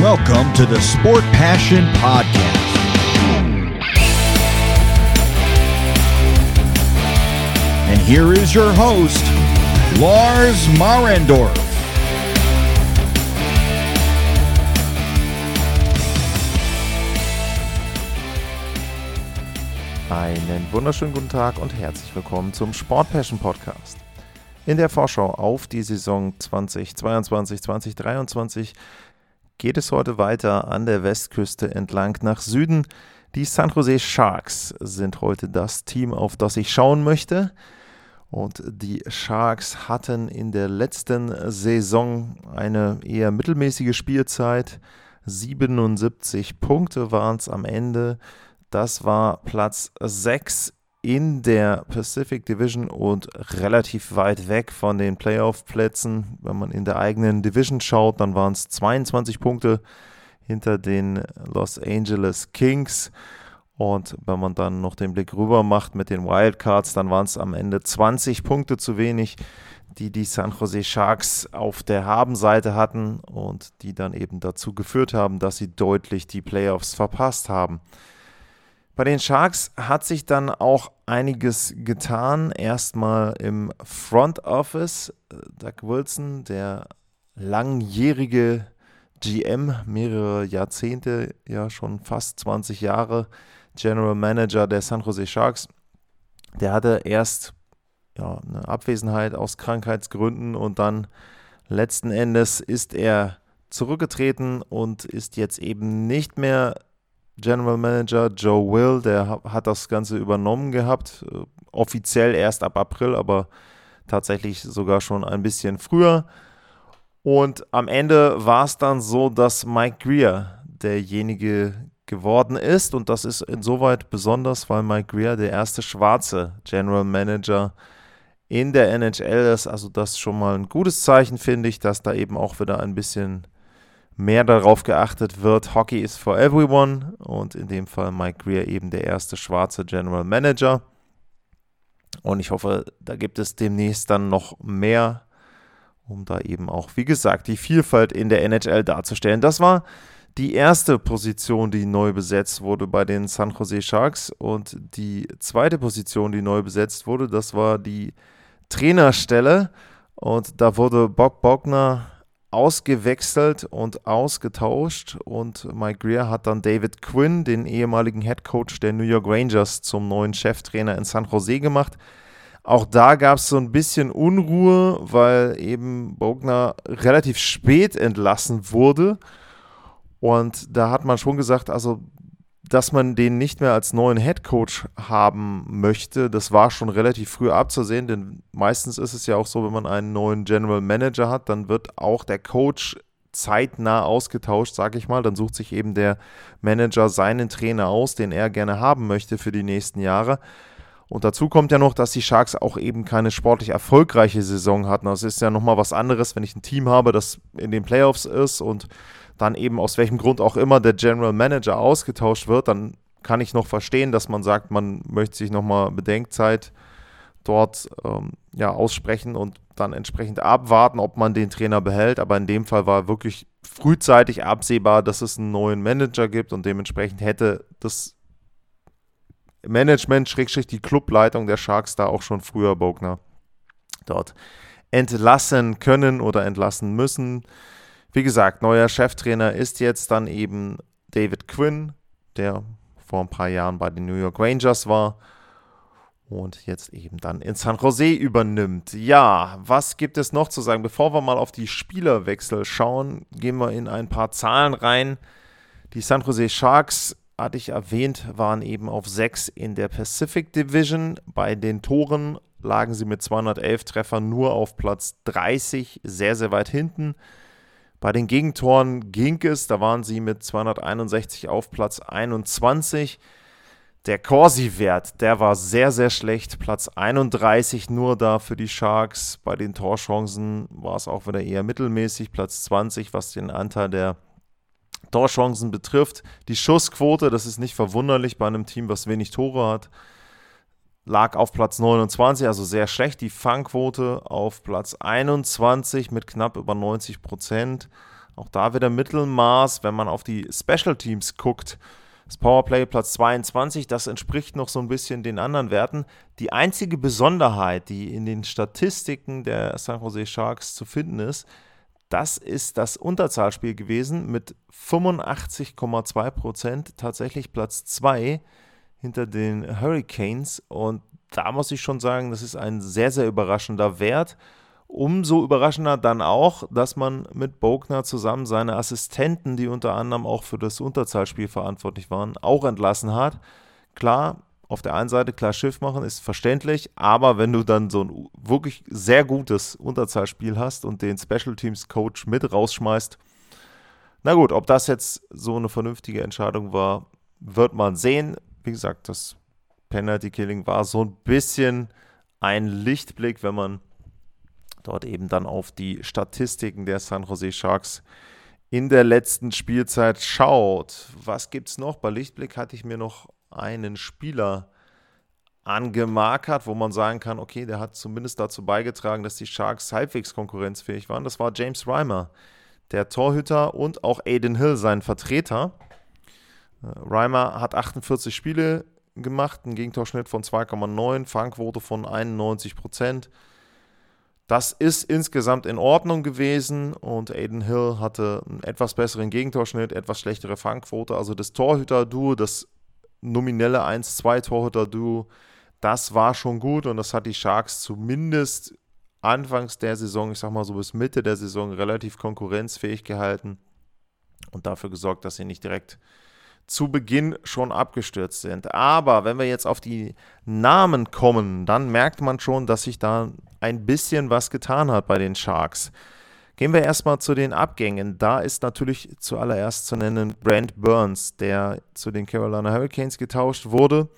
Welcome to the Sport Passion Podcast. And here is your host, Lars Marendorf. Einen wunderschönen guten Tag und herzlich willkommen zum Sport Passion Podcast. In der Vorschau auf die Saison 2022-2023 geht es heute weiter an der Westküste entlang nach Süden. Die San Jose Sharks sind heute das Team, auf das ich schauen möchte. Und die Sharks hatten in der letzten Saison eine eher mittelmäßige Spielzeit. 77 Punkte waren es am Ende. Das war Platz 6 in der Pacific Division und relativ weit weg von den Playoff-Plätzen. Wenn man in der eigenen Division schaut, dann waren es 22 Punkte hinter den Los Angeles Kings. Und wenn man dann noch den Blick rüber macht mit den Wildcards, dann waren es am Ende 20 Punkte zu wenig, die die San Jose Sharks auf der Habenseite hatten und die dann eben dazu geführt haben, dass sie deutlich die Playoffs verpasst haben. Bei den Sharks hat sich dann auch einiges getan. Erstmal im Front Office. Doug Wilson, der langjährige GM, mehrere Jahrzehnte, ja schon fast 20 Jahre General Manager der San Jose Sharks, der hatte erst ja, eine Abwesenheit aus Krankheitsgründen und dann letzten Endes ist er zurückgetreten und ist jetzt eben nicht mehr General Manager Joe Will, der hat das Ganze übernommen gehabt, äh, offiziell erst ab April, aber tatsächlich sogar schon ein bisschen früher. Und am Ende war es dann so, dass Mike Greer derjenige geworden ist. Und das ist insoweit besonders, weil Mike Greer der erste schwarze General Manager in der NHL ist. Also das schon mal ein gutes Zeichen, finde ich, dass da eben auch wieder ein bisschen mehr darauf geachtet wird, Hockey is for everyone und in dem Fall Mike Greer eben der erste schwarze General Manager. Und ich hoffe, da gibt es demnächst dann noch mehr, um da eben auch, wie gesagt, die Vielfalt in der NHL darzustellen. Das war die erste Position, die neu besetzt wurde bei den San Jose Sharks. Und die zweite Position, die neu besetzt wurde, das war die Trainerstelle. Und da wurde Bob Bogner ausgewechselt und ausgetauscht und Mike Greer hat dann David Quinn, den ehemaligen Head Coach der New York Rangers, zum neuen Cheftrainer in San Jose gemacht. Auch da gab es so ein bisschen Unruhe, weil eben Bogner relativ spät entlassen wurde. Und da hat man schon gesagt, also dass man den nicht mehr als neuen Head Coach haben möchte, das war schon relativ früh abzusehen, denn meistens ist es ja auch so, wenn man einen neuen General Manager hat, dann wird auch der Coach zeitnah ausgetauscht, sage ich mal. Dann sucht sich eben der Manager seinen Trainer aus, den er gerne haben möchte für die nächsten Jahre. Und dazu kommt ja noch, dass die Sharks auch eben keine sportlich erfolgreiche Saison hatten. Das ist ja nochmal was anderes, wenn ich ein Team habe, das in den Playoffs ist und dann eben aus welchem Grund auch immer der General Manager ausgetauscht wird, dann kann ich noch verstehen, dass man sagt, man möchte sich nochmal Bedenkzeit dort ähm, ja, aussprechen und dann entsprechend abwarten, ob man den Trainer behält. Aber in dem Fall war wirklich frühzeitig absehbar, dass es einen neuen Manager gibt und dementsprechend hätte das Management, Schrägstrich die Clubleitung der Sharks da auch schon früher Bogner dort entlassen können oder entlassen müssen. Wie gesagt, neuer Cheftrainer ist jetzt dann eben David Quinn, der vor ein paar Jahren bei den New York Rangers war und jetzt eben dann in San Jose übernimmt. Ja, was gibt es noch zu sagen? Bevor wir mal auf die Spielerwechsel schauen, gehen wir in ein paar Zahlen rein. Die San Jose Sharks, hatte ich erwähnt, waren eben auf 6 in der Pacific Division. Bei den Toren lagen sie mit 211 Treffern nur auf Platz 30, sehr, sehr weit hinten. Bei den Gegentoren ging es, da waren sie mit 261 auf Platz 21. Der Corsi-Wert, der war sehr, sehr schlecht. Platz 31 nur da für die Sharks. Bei den Torchancen war es auch wieder eher mittelmäßig. Platz 20, was den Anteil der Torchancen betrifft. Die Schussquote, das ist nicht verwunderlich bei einem Team, was wenig Tore hat lag auf Platz 29, also sehr schlecht. Die Fangquote auf Platz 21 mit knapp über 90 Prozent. Auch da wieder Mittelmaß, wenn man auf die Special Teams guckt. Das Powerplay Platz 22, das entspricht noch so ein bisschen den anderen Werten. Die einzige Besonderheit, die in den Statistiken der San Jose Sharks zu finden ist, das ist das Unterzahlspiel gewesen mit 85,2 Prozent, tatsächlich Platz 2 hinter den Hurricanes. Und da muss ich schon sagen, das ist ein sehr, sehr überraschender Wert. Umso überraschender dann auch, dass man mit Bogner zusammen seine Assistenten, die unter anderem auch für das Unterzahlspiel verantwortlich waren, auch entlassen hat. Klar, auf der einen Seite klar Schiff machen ist verständlich, aber wenn du dann so ein wirklich sehr gutes Unterzahlspiel hast und den Special Teams Coach mit rausschmeißt, na gut, ob das jetzt so eine vernünftige Entscheidung war, wird man sehen. Wie gesagt, das Penalty Killing war so ein bisschen ein Lichtblick, wenn man dort eben dann auf die Statistiken der San Jose Sharks in der letzten Spielzeit schaut. Was gibt es noch? Bei Lichtblick hatte ich mir noch einen Spieler angemarkert, wo man sagen kann, okay, der hat zumindest dazu beigetragen, dass die Sharks halbwegs konkurrenzfähig waren. Das war James Reimer, der Torhüter und auch Aiden Hill, sein Vertreter. Äh, Reimer hat 48 Spiele gemacht, einen Gegentorschnitt von 2,9, Fangquote von 91 Prozent. Das ist insgesamt in Ordnung gewesen und Aiden Hill hatte einen etwas besseren Gegentorschnitt, etwas schlechtere Fangquote. Also das Torhüter-Duo, das nominelle 1-2-Torhüter-Duo, das war schon gut und das hat die Sharks zumindest anfangs der Saison, ich sag mal so bis Mitte der Saison, relativ konkurrenzfähig gehalten und dafür gesorgt, dass sie nicht direkt zu Beginn schon abgestürzt sind. Aber wenn wir jetzt auf die Namen kommen, dann merkt man schon, dass sich da ein bisschen was getan hat bei den Sharks. Gehen wir erstmal zu den Abgängen. Da ist natürlich zuallererst zu nennen Brent Burns, der zu den Carolina Hurricanes getauscht wurde.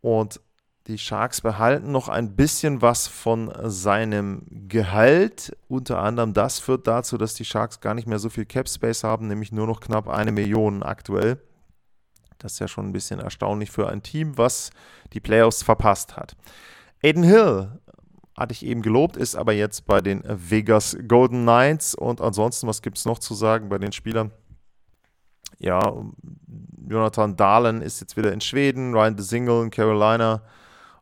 Und die Sharks behalten noch ein bisschen was von seinem Gehalt. Unter anderem das führt dazu, dass die Sharks gar nicht mehr so viel Cap Space haben, nämlich nur noch knapp eine Million aktuell. Das ist ja schon ein bisschen erstaunlich für ein Team, was die Playoffs verpasst hat. Aiden Hill hatte ich eben gelobt, ist aber jetzt bei den Vegas Golden Knights. Und ansonsten, was gibt es noch zu sagen bei den Spielern? Ja, Jonathan Dahlen ist jetzt wieder in Schweden, Ryan de Single in Carolina,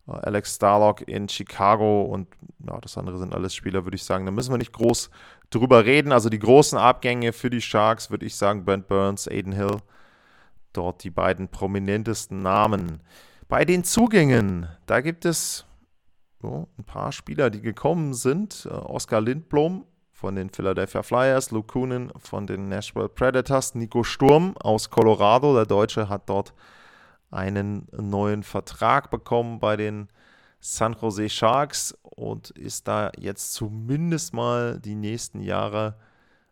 Alex Starlock in Chicago und ja, das andere sind alles Spieler, würde ich sagen. Da müssen wir nicht groß drüber reden. Also die großen Abgänge für die Sharks, würde ich sagen, Brent Burns, Aiden Hill, dort die beiden prominentesten Namen. Bei den Zugängen, da gibt es so, ein paar Spieler, die gekommen sind. Äh, Oskar Lindblom von den Philadelphia Flyers, Luke Kunin von den Nashville Predators, Nico Sturm aus Colorado. Der Deutsche hat dort einen neuen Vertrag bekommen bei den San Jose Sharks und ist da jetzt zumindest mal die nächsten Jahre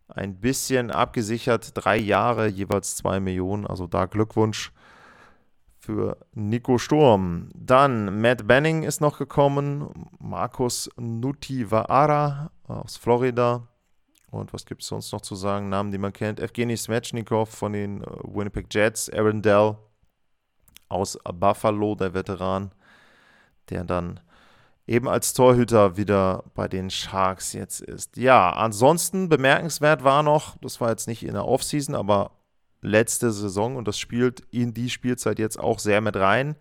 ein bisschen abgesichert. Drei Jahre, jeweils zwei Millionen. Also da Glückwunsch für Nico Sturm. Dann Matt Benning ist noch gekommen, Markus Nutivaara aus Florida. Und was gibt es sonst noch zu sagen? Namen, die man kennt. Evgeny Svechnikov von den äh, Winnipeg Jets, Aaron Dell aus Buffalo, der Veteran, der dann eben als Torhüter wieder bei den Sharks jetzt ist. Ja, ansonsten bemerkenswert war noch, das war jetzt nicht in der Offseason, aber letzte Saison, und das spielt in die Spielzeit jetzt auch sehr mit rein,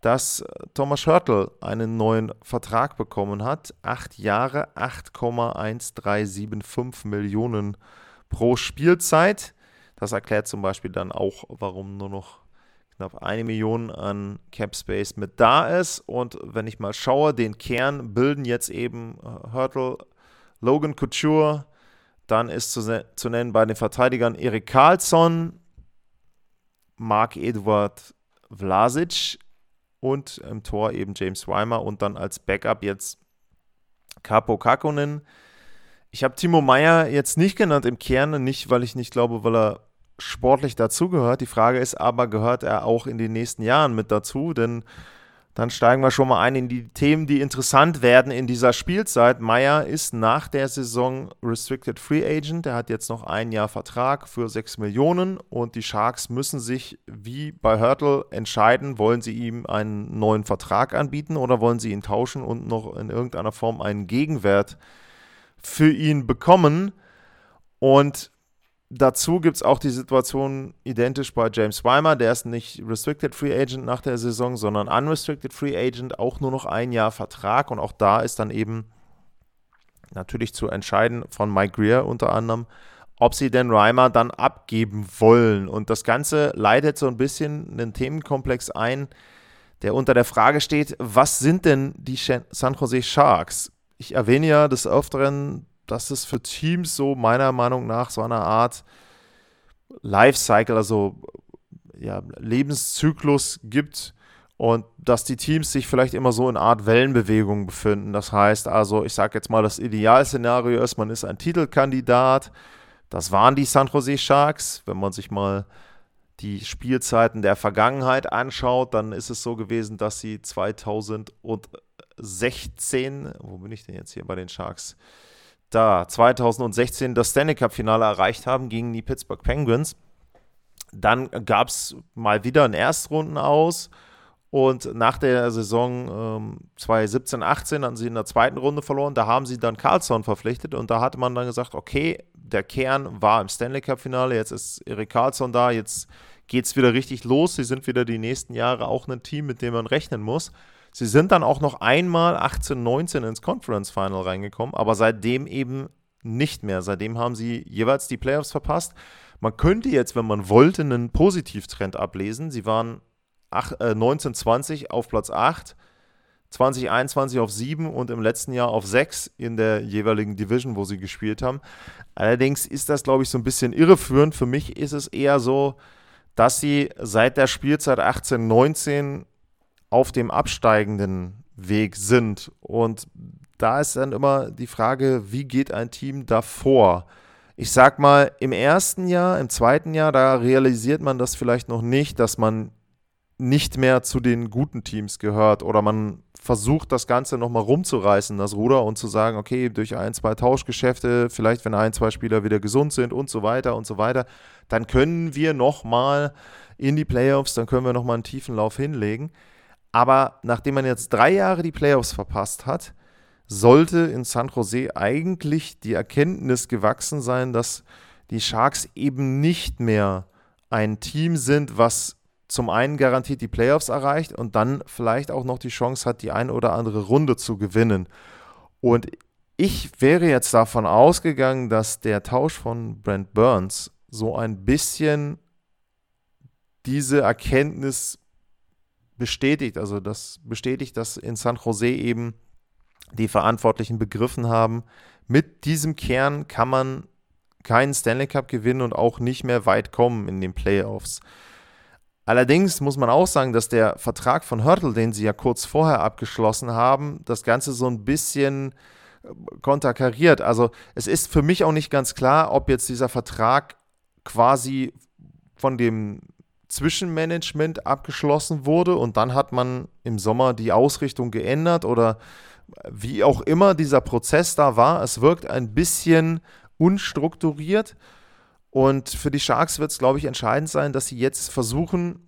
dass Thomas Hörtel einen neuen Vertrag bekommen hat. Acht Jahre, 8,1375 Millionen pro Spielzeit. Das erklärt zum Beispiel dann auch, warum nur noch knapp eine Million an Cap Space mit da ist. Und wenn ich mal schaue, den Kern bilden jetzt eben Hörtel, äh, Logan Couture, dann ist zu, zu nennen bei den Verteidigern Erik Karlsson, Marc-Eduard Vlasic und im Tor eben James Weimer und dann als Backup jetzt Capo Kakonen. Ich habe Timo Meyer jetzt nicht genannt im Kern, nicht weil ich nicht glaube, weil er sportlich dazugehört. Die Frage ist aber, gehört er auch in den nächsten Jahren mit dazu? Denn dann steigen wir schon mal ein in die Themen, die interessant werden in dieser Spielzeit. Meyer ist nach der Saison Restricted Free Agent. Er hat jetzt noch ein Jahr Vertrag für 6 Millionen und die Sharks müssen sich wie bei Hörtel entscheiden, wollen sie ihm einen neuen Vertrag anbieten oder wollen sie ihn tauschen und noch in irgendeiner Form einen Gegenwert für ihn bekommen. Und Dazu gibt es auch die Situation identisch bei James Weimer. Der ist nicht Restricted Free Agent nach der Saison, sondern Unrestricted Free Agent, auch nur noch ein Jahr Vertrag. Und auch da ist dann eben natürlich zu entscheiden von Mike Greer unter anderem, ob sie den Reimer dann abgeben wollen. Und das Ganze leitet so ein bisschen einen Themenkomplex ein, der unter der Frage steht, was sind denn die San Jose Sharks? Ich erwähne ja des Öfteren dass es für Teams so meiner Meinung nach so eine Art Lifecycle, also ja, Lebenszyklus gibt und dass die Teams sich vielleicht immer so in Art Wellenbewegung befinden. Das heißt also, ich sage jetzt mal, das Idealszenario ist, man ist ein Titelkandidat. Das waren die San Jose Sharks. Wenn man sich mal die Spielzeiten der Vergangenheit anschaut, dann ist es so gewesen, dass sie 2016, wo bin ich denn jetzt hier bei den Sharks? Da 2016 das Stanley Cup-Finale erreicht haben gegen die Pittsburgh Penguins. Dann gab es mal wieder ein Erstrunden aus und nach der Saison ähm, 2017-18 hatten sie in der zweiten Runde verloren. Da haben sie dann Carlson verpflichtet und da hatte man dann gesagt, okay, der Kern war im Stanley Cup-Finale, jetzt ist Erik Carlson da, jetzt geht es wieder richtig los. Sie sind wieder die nächsten Jahre auch ein Team, mit dem man rechnen muss. Sie sind dann auch noch einmal 18, 19 ins Conference Final reingekommen, aber seitdem eben nicht mehr. Seitdem haben sie jeweils die Playoffs verpasst. Man könnte jetzt, wenn man wollte, einen Positivtrend ablesen. Sie waren 1920 äh, auf Platz 8, 2021 auf 7 und im letzten Jahr auf 6 in der jeweiligen Division, wo sie gespielt haben. Allerdings ist das, glaube ich, so ein bisschen irreführend. Für mich ist es eher so, dass sie seit der Spielzeit 18, 19 auf dem absteigenden Weg sind. Und da ist dann immer die Frage, wie geht ein Team davor? Ich sag mal, im ersten Jahr, im zweiten Jahr, da realisiert man das vielleicht noch nicht, dass man nicht mehr zu den guten Teams gehört oder man versucht, das Ganze nochmal rumzureißen, das Ruder, und zu sagen, okay, durch ein, zwei Tauschgeschäfte, vielleicht wenn ein, zwei Spieler wieder gesund sind und so weiter und so weiter, dann können wir nochmal in die Playoffs, dann können wir nochmal einen tiefen Lauf hinlegen. Aber nachdem man jetzt drei Jahre die Playoffs verpasst hat, sollte in San Jose eigentlich die Erkenntnis gewachsen sein, dass die Sharks eben nicht mehr ein Team sind, was zum einen garantiert die Playoffs erreicht und dann vielleicht auch noch die Chance hat, die eine oder andere Runde zu gewinnen. Und ich wäre jetzt davon ausgegangen, dass der Tausch von Brent Burns so ein bisschen diese Erkenntnis bestätigt, also das bestätigt, dass in San Jose eben die Verantwortlichen begriffen haben, mit diesem Kern kann man keinen Stanley Cup gewinnen und auch nicht mehr weit kommen in den Playoffs. Allerdings muss man auch sagen, dass der Vertrag von Hörtel, den sie ja kurz vorher abgeschlossen haben, das Ganze so ein bisschen äh, konterkariert. Also es ist für mich auch nicht ganz klar, ob jetzt dieser Vertrag quasi von dem Zwischenmanagement abgeschlossen wurde und dann hat man im Sommer die Ausrichtung geändert oder wie auch immer dieser Prozess da war. Es wirkt ein bisschen unstrukturiert und für die Sharks wird es, glaube ich, entscheidend sein, dass sie jetzt versuchen,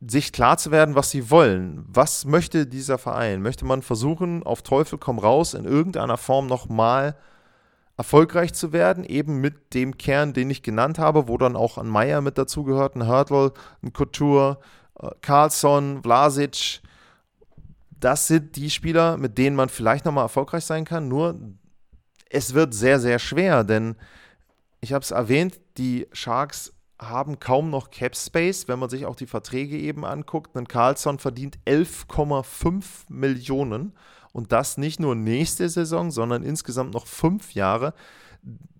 sich klar zu werden, was sie wollen. Was möchte dieser Verein? Möchte man versuchen, auf Teufel komm raus in irgendeiner Form nochmal erfolgreich zu werden, eben mit dem Kern, den ich genannt habe, wo dann auch ein Meier mit dazugehört, ein Hörtl, ein Couture, äh, Carlson, Vlasic. Das sind die Spieler, mit denen man vielleicht nochmal erfolgreich sein kann. Nur es wird sehr, sehr schwer, denn ich habe es erwähnt, die Sharks haben kaum noch Cap Space, wenn man sich auch die Verträge eben anguckt. Ein Carlson verdient 11,5 Millionen und das nicht nur nächste Saison, sondern insgesamt noch fünf Jahre.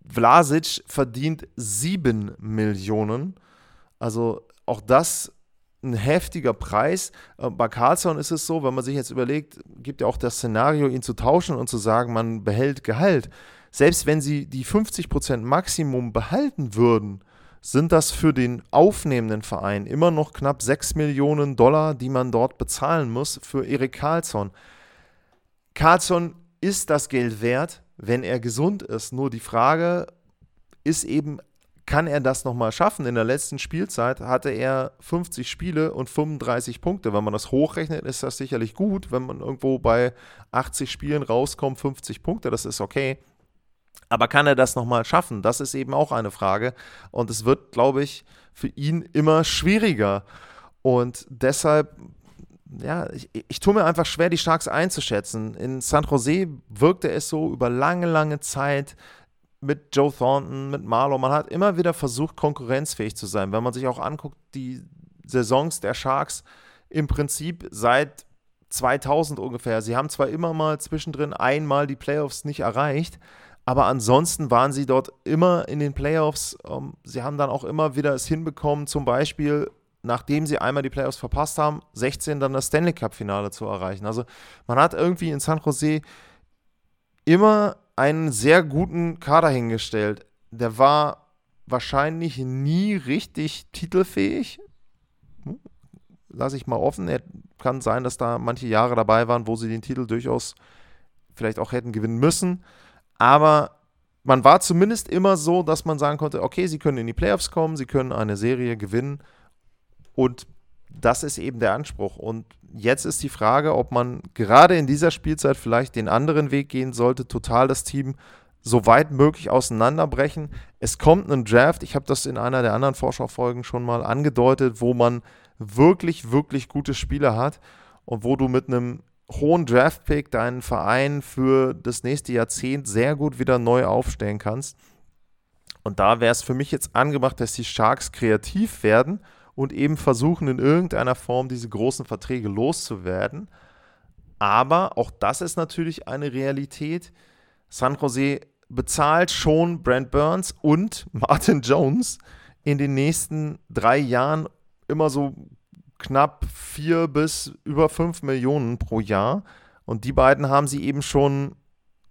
Vlasic verdient sieben Millionen. Also auch das ein heftiger Preis. Äh, bei Carlson ist es so, wenn man sich jetzt überlegt, gibt ja auch das Szenario, ihn zu tauschen und zu sagen, man behält Gehalt. Selbst wenn sie die 50% Maximum behalten würden, sind das für den aufnehmenden Verein immer noch knapp 6 Millionen Dollar, die man dort bezahlen muss für Erik Carlson. Carlson ist das Geld wert, wenn er gesund ist. Nur die Frage ist eben, kann er das nochmal schaffen? In der letzten Spielzeit hatte er 50 Spiele und 35 Punkte. Wenn man das hochrechnet, ist das sicherlich gut. Wenn man irgendwo bei 80 Spielen rauskommt, 50 Punkte, das ist okay. Aber kann er das nochmal schaffen? Das ist eben auch eine Frage. Und es wird, glaube ich, für ihn immer schwieriger. Und deshalb, ja, ich, ich tue mir einfach schwer, die Sharks einzuschätzen. In San Jose wirkte es so über lange, lange Zeit mit Joe Thornton, mit Marlow. Man hat immer wieder versucht, konkurrenzfähig zu sein. Wenn man sich auch anguckt, die Saisons der Sharks im Prinzip seit 2000 ungefähr. Sie haben zwar immer mal zwischendrin einmal die Playoffs nicht erreicht, aber ansonsten waren sie dort immer in den Playoffs. Ähm, sie haben dann auch immer wieder es hinbekommen, zum Beispiel, nachdem sie einmal die Playoffs verpasst haben, 16 dann das Stanley Cup-Finale zu erreichen. Also man hat irgendwie in San Jose immer einen sehr guten Kader hingestellt. Der war wahrscheinlich nie richtig titelfähig. Hm, Lasse ich mal offen. Er kann sein, dass da manche Jahre dabei waren, wo sie den Titel durchaus vielleicht auch hätten gewinnen müssen. Aber man war zumindest immer so, dass man sagen konnte, okay, sie können in die Playoffs kommen, sie können eine Serie gewinnen und das ist eben der Anspruch. Und jetzt ist die Frage, ob man gerade in dieser Spielzeit vielleicht den anderen Weg gehen sollte, total das Team so weit möglich auseinanderbrechen. Es kommt ein Draft, ich habe das in einer der anderen Vorschaufolgen schon mal angedeutet, wo man wirklich, wirklich gute Spieler hat und wo du mit einem hohen Draftpick deinen Verein für das nächste Jahrzehnt sehr gut wieder neu aufstellen kannst. Und da wäre es für mich jetzt angemacht, dass die Sharks kreativ werden und eben versuchen, in irgendeiner Form diese großen Verträge loszuwerden. Aber auch das ist natürlich eine Realität. San Jose bezahlt schon Brent Burns und Martin Jones in den nächsten drei Jahren immer so knapp vier bis über fünf Millionen pro Jahr. Und die beiden haben sie eben schon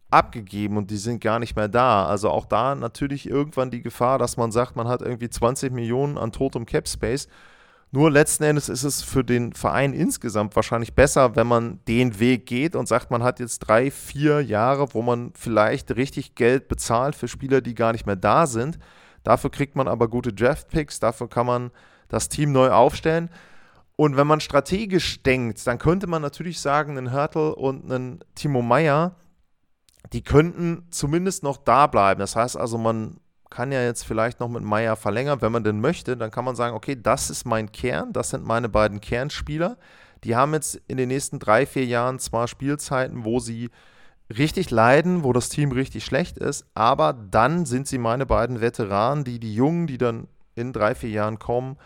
abgegeben und die sind gar nicht mehr da. Also auch da natürlich irgendwann die Gefahr, dass man sagt, man hat irgendwie 20 Millionen an totem Cap Space. Nur letzten Endes ist es für den Verein insgesamt wahrscheinlich besser, wenn man den Weg geht und sagt, man hat jetzt drei, vier Jahre, wo man vielleicht richtig Geld bezahlt für Spieler, die gar nicht mehr da sind. Dafür kriegt man aber gute Draft-Picks, dafür kann man das Team neu aufstellen. Und wenn man strategisch denkt, dann könnte man natürlich sagen, einen Hörtel und einen Timo Meyer, die könnten zumindest noch da bleiben. Das heißt also, man kann ja jetzt vielleicht noch mit Meyer verlängern, wenn man denn möchte. Dann kann man sagen, okay, das ist mein Kern, das sind meine beiden Kernspieler. Die haben jetzt in den nächsten drei, vier Jahren zwar Spielzeiten, wo sie richtig leiden, wo das Team richtig schlecht ist, aber dann sind sie meine beiden Veteranen, die die Jungen, die dann in drei, vier Jahren kommen,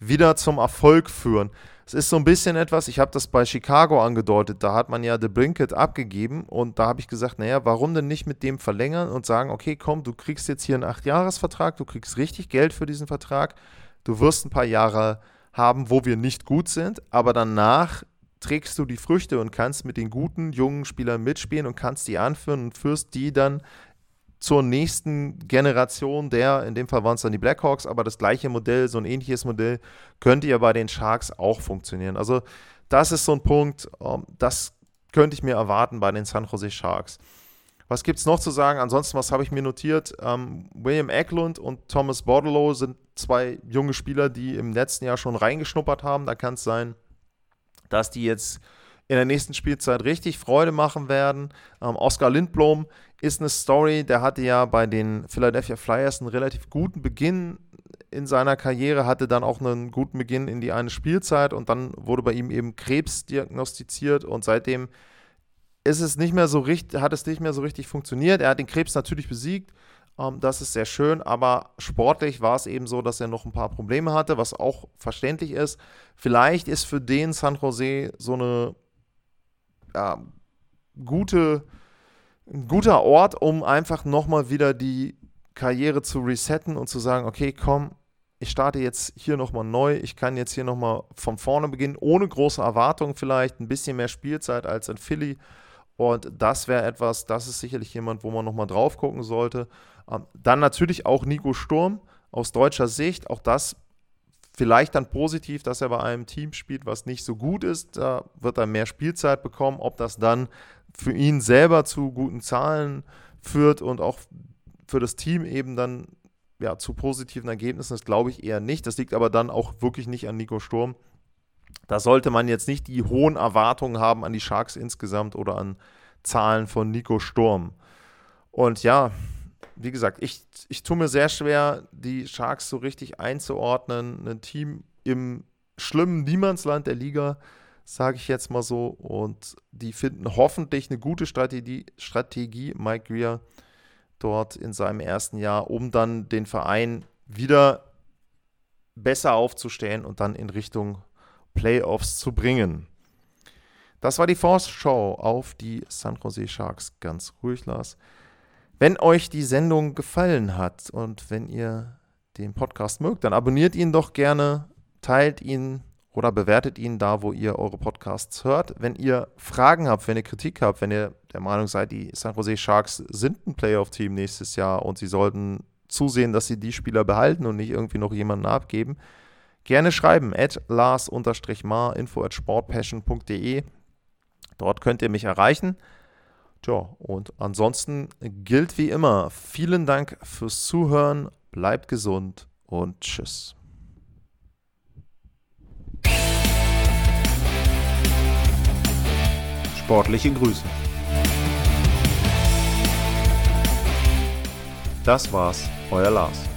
wieder zum Erfolg führen. Es ist so ein bisschen etwas, ich habe das bei Chicago angedeutet, da hat man ja The Brinket abgegeben und da habe ich gesagt, naja, warum denn nicht mit dem verlängern und sagen, okay, komm, du kriegst jetzt hier einen 8-Jahres-Vertrag, du kriegst richtig Geld für diesen Vertrag, du wirst ein paar Jahre haben, wo wir nicht gut sind, aber danach trägst du die Früchte und kannst mit den guten jungen Spielern mitspielen und kannst die anführen und führst die dann zur nächsten Generation der, in dem Fall waren es dann die Blackhawks, aber das gleiche Modell, so ein ähnliches Modell, könnte ja bei den Sharks auch funktionieren. Also das ist so ein Punkt, ähm, das könnte ich mir erwarten bei den San Jose Sharks. Was gibt es noch zu sagen? Ansonsten, was habe ich mir notiert? Ähm, William Eklund und Thomas Bordelow sind zwei junge Spieler, die im letzten Jahr schon reingeschnuppert haben. Da kann es sein, dass die jetzt in der nächsten Spielzeit richtig Freude machen werden. Ähm, Oscar Lindblom ist eine Story, der hatte ja bei den Philadelphia Flyers einen relativ guten Beginn in seiner Karriere, hatte dann auch einen guten Beginn in die eine Spielzeit und dann wurde bei ihm eben Krebs diagnostiziert und seitdem ist es nicht mehr so richtig, hat es nicht mehr so richtig funktioniert. Er hat den Krebs natürlich besiegt, ähm, das ist sehr schön, aber sportlich war es eben so, dass er noch ein paar Probleme hatte, was auch verständlich ist. Vielleicht ist für den San Jose so eine ja, gute, ein guter Ort, um einfach nochmal wieder die Karriere zu resetten und zu sagen, okay, komm, ich starte jetzt hier nochmal neu, ich kann jetzt hier nochmal von vorne beginnen, ohne große Erwartungen vielleicht, ein bisschen mehr Spielzeit als in Philly. Und das wäre etwas, das ist sicherlich jemand, wo man nochmal drauf gucken sollte. Ähm, dann natürlich auch Nico Sturm aus deutscher Sicht, auch das Vielleicht dann positiv, dass er bei einem Team spielt, was nicht so gut ist. Da wird er mehr Spielzeit bekommen. Ob das dann für ihn selber zu guten Zahlen führt und auch für das Team eben dann ja, zu positiven Ergebnissen, das glaube ich eher nicht. Das liegt aber dann auch wirklich nicht an Nico Sturm. Da sollte man jetzt nicht die hohen Erwartungen haben an die Sharks insgesamt oder an Zahlen von Nico Sturm. Und ja, wie gesagt, ich, ich tue mir sehr schwer, die Sharks so richtig einzuordnen. Ein Team im schlimmen Niemandsland der Liga, sage ich jetzt mal so. Und die finden hoffentlich eine gute Strategie, Strategie, Mike Greer, dort in seinem ersten Jahr, um dann den Verein wieder besser aufzustellen und dann in Richtung Playoffs zu bringen. Das war die Vorschau auf die San Jose Sharks. Ganz ruhig, Lars. Wenn euch die Sendung gefallen hat und wenn ihr den Podcast mögt, dann abonniert ihn doch gerne, teilt ihn oder bewertet ihn da, wo ihr eure Podcasts hört. Wenn ihr Fragen habt, wenn ihr Kritik habt, wenn ihr der Meinung seid, die San Jose Sharks sind ein Playoff-Team nächstes Jahr und sie sollten zusehen, dass sie die Spieler behalten und nicht irgendwie noch jemanden abgeben, gerne schreiben at lars-mar info at sportpassion.de. Dort könnt ihr mich erreichen. Tja, und ansonsten gilt wie immer, vielen Dank fürs Zuhören, bleibt gesund und tschüss. Sportliche Grüße. Das war's, euer Lars.